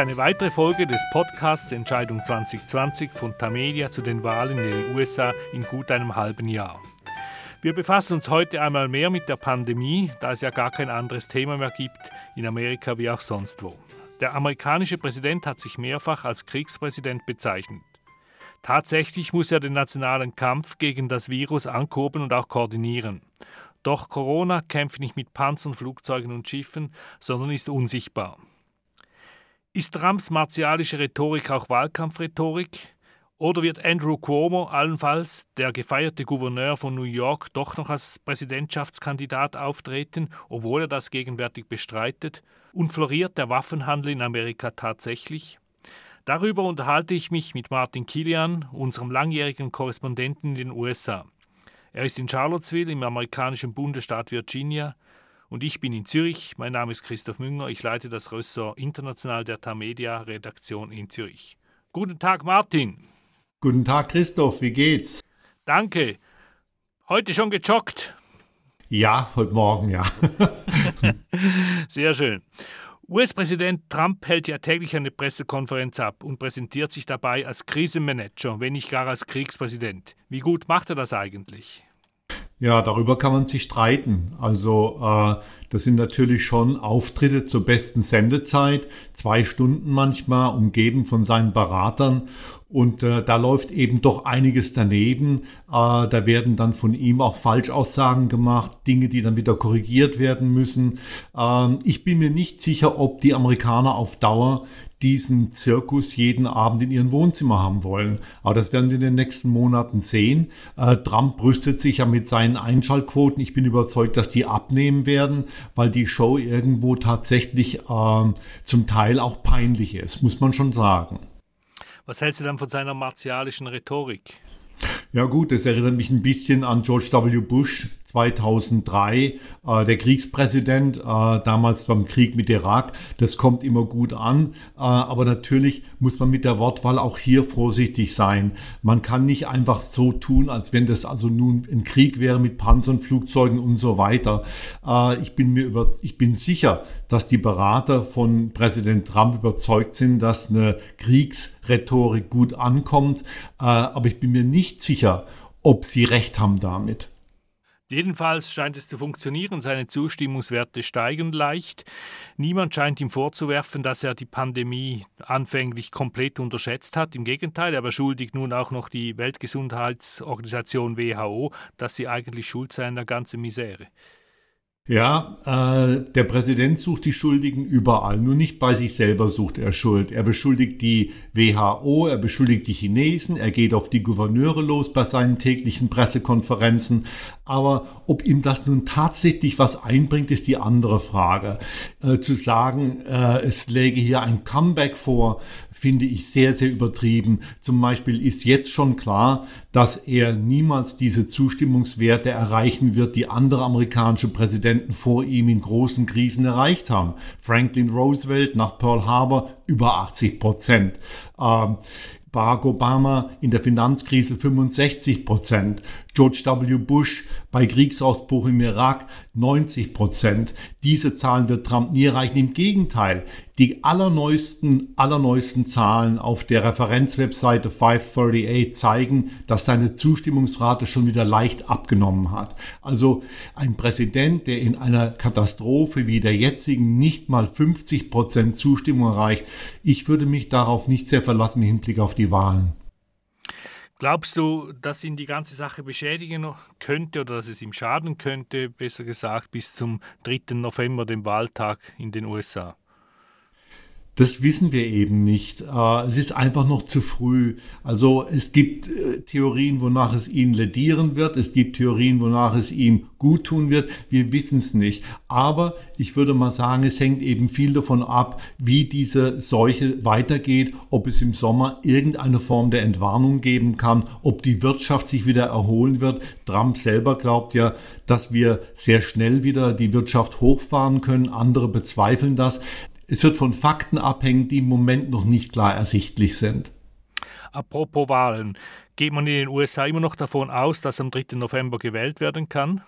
eine weitere Folge des Podcasts Entscheidung 2020 von Tamedia zu den Wahlen in den USA in gut einem halben Jahr. Wir befassen uns heute einmal mehr mit der Pandemie, da es ja gar kein anderes Thema mehr gibt, in Amerika wie auch sonst wo. Der amerikanische Präsident hat sich mehrfach als Kriegspräsident bezeichnet. Tatsächlich muss er den nationalen Kampf gegen das Virus ankurbeln und auch koordinieren. Doch Corona kämpft nicht mit Panzern, Flugzeugen und Schiffen, sondern ist unsichtbar. Ist Trumps martialische Rhetorik auch Wahlkampfrhetorik? Oder wird Andrew Cuomo allenfalls, der gefeierte Gouverneur von New York, doch noch als Präsidentschaftskandidat auftreten, obwohl er das gegenwärtig bestreitet? Und floriert der Waffenhandel in Amerika tatsächlich? Darüber unterhalte ich mich mit Martin Kilian, unserem langjährigen Korrespondenten in den USA. Er ist in Charlottesville im amerikanischen Bundesstaat Virginia und ich bin in Zürich. Mein Name ist Christoph Münger. Ich leite das Ressort International der Tamedia Redaktion in Zürich. Guten Tag, Martin. Guten Tag, Christoph, wie geht's? Danke. Heute schon gejoggt? Ja, heute Morgen, ja. Sehr schön. US-Präsident Trump hält ja täglich eine Pressekonferenz ab und präsentiert sich dabei als Krisenmanager, wenn nicht gar als Kriegspräsident. Wie gut macht er das eigentlich? Ja, darüber kann man sich streiten. Also äh, das sind natürlich schon Auftritte zur besten Sendezeit, zwei Stunden manchmal, umgeben von seinen Beratern. Und äh, da läuft eben doch einiges daneben. Äh, da werden dann von ihm auch Falschaussagen gemacht, Dinge, die dann wieder korrigiert werden müssen. Ähm, ich bin mir nicht sicher, ob die Amerikaner auf Dauer diesen Zirkus jeden Abend in ihren Wohnzimmer haben wollen. Aber das werden wir in den nächsten Monaten sehen. Äh, Trump brüstet sich ja mit seinen Einschaltquoten. Ich bin überzeugt, dass die abnehmen werden, weil die Show irgendwo tatsächlich äh, zum Teil auch peinlich ist, muss man schon sagen. Was hältst du dann von seiner martialischen Rhetorik? Ja gut, das erinnert mich ein bisschen an George W. Bush 2003, äh, der Kriegspräsident, äh, damals beim Krieg mit Irak. Das kommt immer gut an, äh, aber natürlich muss man mit der Wortwahl auch hier vorsichtig sein. Man kann nicht einfach so tun, als wenn das also nun ein Krieg wäre mit Panzern, Flugzeugen und so weiter. Äh, ich bin mir über, ich bin sicher, dass die Berater von Präsident Trump überzeugt sind, dass eine Kriegsrhetorik gut ankommt, äh, aber ich bin mir nicht sicher, ob sie recht haben damit. Jedenfalls scheint es zu funktionieren, seine Zustimmungswerte steigen leicht. Niemand scheint ihm vorzuwerfen, dass er die Pandemie anfänglich komplett unterschätzt hat. Im Gegenteil, er beschuldigt nun auch noch die Weltgesundheitsorganisation WHO, dass sie eigentlich schuld sei an der ganzen Misere. Ja, äh, der Präsident sucht die Schuldigen überall, nur nicht bei sich selber sucht er Schuld. Er beschuldigt die WHO, er beschuldigt die Chinesen, er geht auf die Gouverneure los bei seinen täglichen Pressekonferenzen. Aber ob ihm das nun tatsächlich was einbringt, ist die andere Frage. Äh, zu sagen, äh, es läge hier ein Comeback vor, finde ich sehr, sehr übertrieben. Zum Beispiel ist jetzt schon klar, dass er niemals diese Zustimmungswerte erreichen wird, die andere amerikanische Präsidenten vor ihm in großen Krisen erreicht haben. Franklin Roosevelt nach Pearl Harbor über 80 Prozent. Ähm, Barack Obama in der Finanzkrise 65 Prozent. George W. Bush bei Kriegsausbruch im Irak 90 Prozent. Diese Zahlen wird Trump nie erreichen. Im Gegenteil, die allerneuesten, allerneuesten Zahlen auf der Referenzwebseite 538 zeigen, dass seine Zustimmungsrate schon wieder leicht abgenommen hat. Also ein Präsident, der in einer Katastrophe wie der jetzigen nicht mal 50 Prozent Zustimmung erreicht, ich würde mich darauf nicht sehr verlassen im Hinblick auf die Wahlen. Glaubst du, dass ihn die ganze Sache beschädigen könnte oder dass es ihm schaden könnte, besser gesagt, bis zum 3. November, dem Wahltag in den USA? Das wissen wir eben nicht. Äh, es ist einfach noch zu früh. Also es gibt äh, Theorien, wonach es ihn ledieren wird. Es gibt Theorien, wonach es ihm gut tun wird. Wir wissen es nicht. Aber ich würde mal sagen, es hängt eben viel davon ab, wie diese Seuche weitergeht, ob es im Sommer irgendeine Form der Entwarnung geben kann, ob die Wirtschaft sich wieder erholen wird. Trump selber glaubt ja, dass wir sehr schnell wieder die Wirtschaft hochfahren können. Andere bezweifeln das. Es wird von Fakten abhängen, die im Moment noch nicht klar ersichtlich sind. Apropos Wahlen, geht man in den USA immer noch davon aus, dass am 3. November gewählt werden kann?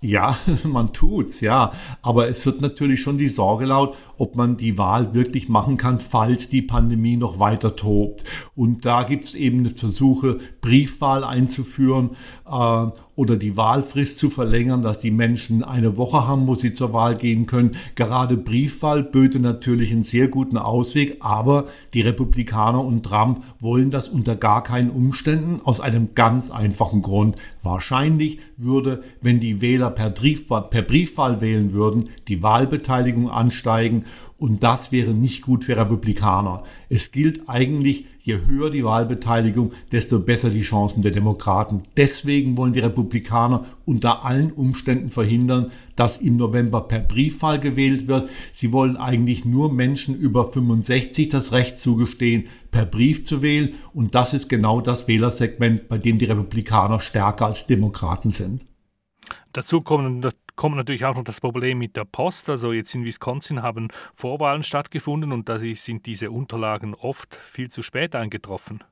Ja, man tut's, ja. Aber es wird natürlich schon die Sorge laut, ob man die Wahl wirklich machen kann, falls die Pandemie noch weiter tobt. Und da gibt's eben Versuche, Briefwahl einzuführen äh, oder die Wahlfrist zu verlängern, dass die Menschen eine Woche haben, wo sie zur Wahl gehen können. Gerade Briefwahl böte natürlich einen sehr guten Ausweg, aber die Republikaner und Trump wollen das unter gar keinen Umständen aus einem ganz einfachen Grund. Wahrscheinlich würde, wenn die Wähler per, Briefwahl, per Briefwahl wählen würden, die Wahlbeteiligung ansteigen und das wäre nicht gut für Republikaner. Es gilt eigentlich, je höher die Wahlbeteiligung, desto besser die Chancen der Demokraten. Deswegen wollen die Republikaner unter allen Umständen verhindern, dass im November per Briefwahl gewählt wird. Sie wollen eigentlich nur Menschen über 65 das Recht zugestehen, per Brief zu wählen. Und das ist genau das Wählersegment, bei dem die Republikaner stärker als Demokraten sind. Dazu kommen kommt natürlich auch noch das Problem mit der Post. Also jetzt in Wisconsin haben Vorwahlen stattgefunden und da sind diese Unterlagen oft viel zu spät eingetroffen.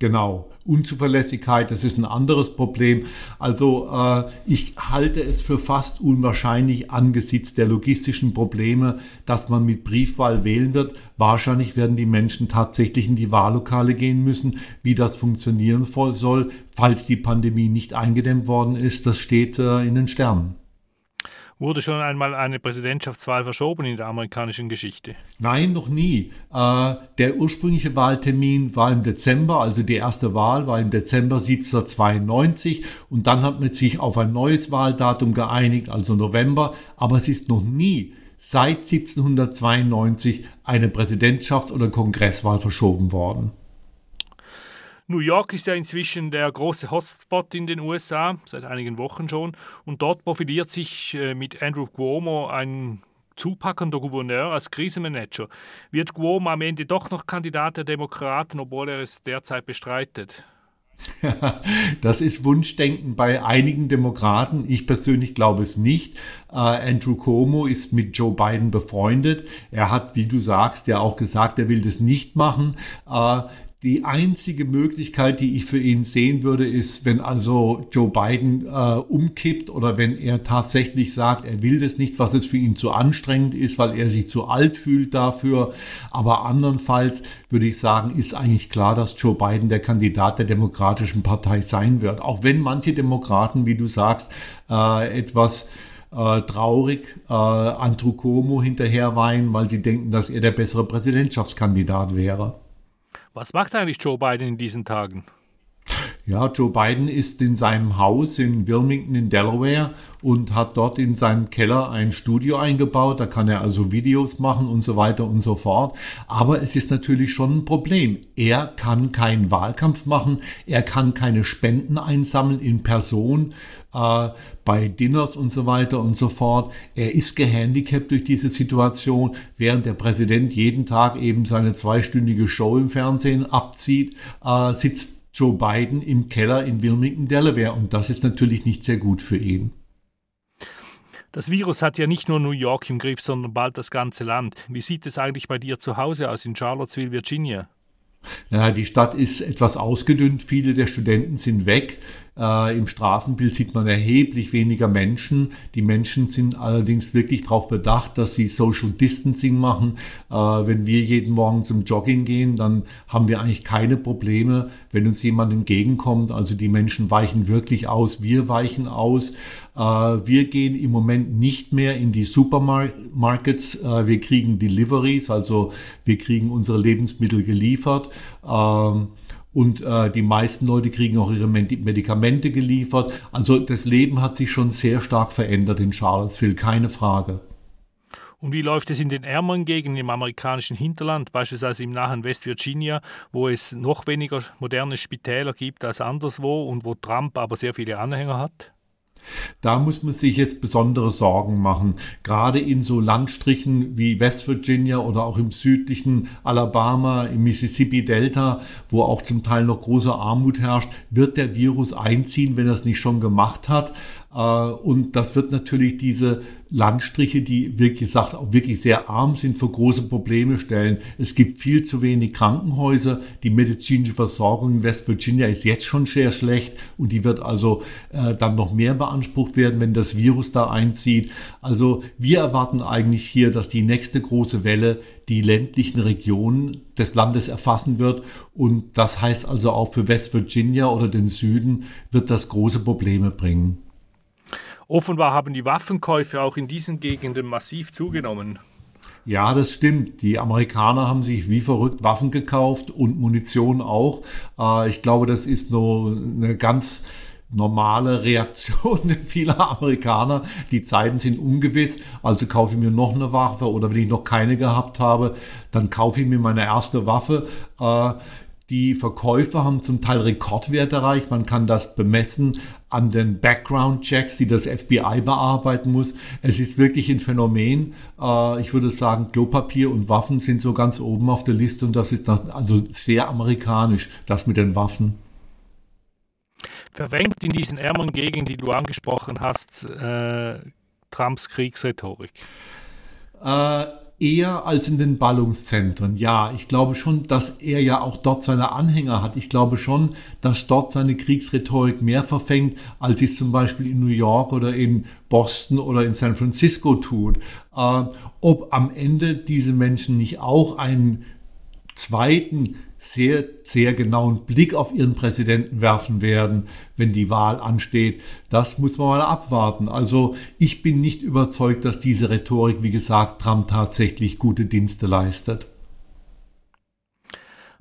Genau, Unzuverlässigkeit, das ist ein anderes Problem. Also äh, ich halte es für fast unwahrscheinlich angesichts der logistischen Probleme, dass man mit Briefwahl wählen wird. Wahrscheinlich werden die Menschen tatsächlich in die Wahllokale gehen müssen. Wie das funktionieren soll, falls die Pandemie nicht eingedämmt worden ist, das steht äh, in den Sternen. Wurde schon einmal eine Präsidentschaftswahl verschoben in der amerikanischen Geschichte? Nein, noch nie. Äh, der ursprüngliche Wahltermin war im Dezember, also die erste Wahl war im Dezember 1792 und dann hat man sich auf ein neues Wahldatum geeinigt, also November, aber es ist noch nie seit 1792 eine Präsidentschafts- oder Kongresswahl verschoben worden. New York ist ja inzwischen der große Hotspot in den USA, seit einigen Wochen schon. Und dort profiliert sich äh, mit Andrew Cuomo ein zupackender Gouverneur als Krisenmanager. Wird Cuomo am Ende doch noch Kandidat der Demokraten, obwohl er es derzeit bestreitet? Das ist Wunschdenken bei einigen Demokraten. Ich persönlich glaube es nicht. Äh, Andrew Cuomo ist mit Joe Biden befreundet. Er hat, wie du sagst, ja auch gesagt, er will das nicht machen. Äh, die einzige Möglichkeit, die ich für ihn sehen würde, ist, wenn also Joe Biden äh, umkippt oder wenn er tatsächlich sagt, er will das nicht, was es für ihn zu anstrengend ist, weil er sich zu alt fühlt dafür. Aber andernfalls würde ich sagen, ist eigentlich klar, dass Joe Biden der Kandidat der Demokratischen Partei sein wird. Auch wenn manche Demokraten, wie du sagst, äh, etwas äh, traurig äh, Andrew Cuomo hinterher weinen, weil sie denken, dass er der bessere Präsidentschaftskandidat wäre. Was macht eigentlich Joe Biden in diesen Tagen? Ja, Joe Biden ist in seinem Haus in Wilmington in Delaware und hat dort in seinem Keller ein Studio eingebaut. Da kann er also Videos machen und so weiter und so fort. Aber es ist natürlich schon ein Problem. Er kann keinen Wahlkampf machen. Er kann keine Spenden einsammeln in Person äh, bei Dinners und so weiter und so fort. Er ist gehandicapt durch diese Situation, während der Präsident jeden Tag eben seine zweistündige Show im Fernsehen abzieht, äh, sitzt Joe Biden im Keller in Wilmington, Delaware. Und das ist natürlich nicht sehr gut für ihn. Das Virus hat ja nicht nur New York im Griff, sondern bald das ganze Land. Wie sieht es eigentlich bei dir zu Hause aus in Charlottesville, Virginia? Ja, die Stadt ist etwas ausgedünnt. Viele der Studenten sind weg. Äh, Im Straßenbild sieht man erheblich weniger Menschen. Die Menschen sind allerdings wirklich darauf bedacht, dass sie Social Distancing machen. Äh, wenn wir jeden Morgen zum Jogging gehen, dann haben wir eigentlich keine Probleme, wenn uns jemand entgegenkommt. Also die Menschen weichen wirklich aus, wir weichen aus. Äh, wir gehen im Moment nicht mehr in die Supermarkets. Äh, wir kriegen Deliveries, also wir kriegen unsere Lebensmittel geliefert. Und äh, die meisten Leute kriegen auch ihre Medikamente geliefert. Also das Leben hat sich schon sehr stark verändert in Charlottesville, keine Frage. Und wie läuft es in den ärmeren Gegenden im amerikanischen Hinterland, beispielsweise im nahen West Virginia, wo es noch weniger moderne Spitäler gibt als anderswo und wo Trump aber sehr viele Anhänger hat? Da muss man sich jetzt besondere Sorgen machen. Gerade in so Landstrichen wie West Virginia oder auch im südlichen Alabama, im Mississippi Delta, wo auch zum Teil noch große Armut herrscht, wird der Virus einziehen, wenn er es nicht schon gemacht hat. Äh, und das wird natürlich diese Landstriche, die wirklich gesagt auch wirklich sehr arm sind, vor große Probleme stellen. Es gibt viel zu wenig Krankenhäuser. Die medizinische Versorgung in West Virginia ist jetzt schon sehr schlecht und die wird also äh, dann noch mehr beansprucht werden, wenn das Virus da einzieht. Also wir erwarten eigentlich hier, dass die nächste große Welle die ländlichen Regionen des Landes erfassen wird. Und das heißt also auch für West Virginia oder den Süden wird das große Probleme bringen. Offenbar haben die Waffenkäufe auch in diesen Gegenden massiv zugenommen. Ja, das stimmt. Die Amerikaner haben sich wie verrückt Waffen gekauft und Munition auch. Äh, ich glaube, das ist nur eine ganz normale Reaktion vieler Amerikaner. Die Zeiten sind ungewiss, also kaufe ich mir noch eine Waffe oder wenn ich noch keine gehabt habe, dann kaufe ich mir meine erste Waffe. Äh, die Verkäufer haben zum Teil Rekordwerte erreicht. Man kann das bemessen an den Background-Checks, die das FBI bearbeiten muss. Es ist wirklich ein Phänomen. Äh, ich würde sagen, Klopapier und Waffen sind so ganz oben auf der Liste und das ist also sehr amerikanisch, das mit den Waffen. Verwendet in diesen ärmeren Gegenden, die du angesprochen hast, äh, Trumps Kriegsrhetorik? Äh, eher als in den Ballungszentren. Ja, ich glaube schon, dass er ja auch dort seine Anhänger hat. Ich glaube schon, dass dort seine Kriegsrhetorik mehr verfängt, als es zum Beispiel in New York oder in Boston oder in San Francisco tut. Äh, ob am Ende diese Menschen nicht auch einen zweiten sehr, sehr genauen Blick auf ihren Präsidenten werfen werden, wenn die Wahl ansteht. Das muss man mal abwarten. Also ich bin nicht überzeugt, dass diese Rhetorik, wie gesagt, Trump tatsächlich gute Dienste leistet.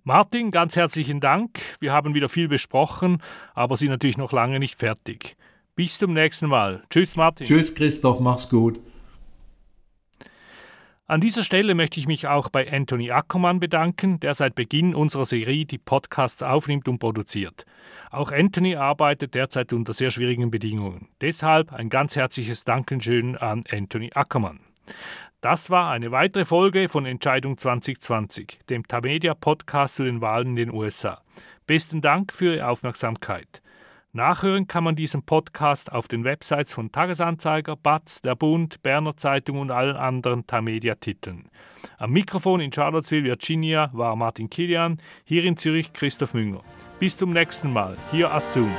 Martin, ganz herzlichen Dank. Wir haben wieder viel besprochen, aber sind natürlich noch lange nicht fertig. Bis zum nächsten Mal. Tschüss, Martin. Tschüss, Christoph. Mach's gut. An dieser Stelle möchte ich mich auch bei Anthony Ackermann bedanken, der seit Beginn unserer Serie die Podcasts aufnimmt und produziert. Auch Anthony arbeitet derzeit unter sehr schwierigen Bedingungen. Deshalb ein ganz herzliches Dankeschön an Anthony Ackermann. Das war eine weitere Folge von Entscheidung 2020, dem Tamedia Podcast zu den Wahlen in den USA. Besten Dank für Ihre Aufmerksamkeit. Nachhören kann man diesen Podcast auf den Websites von Tagesanzeiger, BATZ, Der Bund, Berner Zeitung und allen anderen Tamedia-Titeln. Am Mikrofon in Charlottesville, Virginia war Martin Kilian, hier in Zürich Christoph Münger. Bis zum nächsten Mal, hier Assum.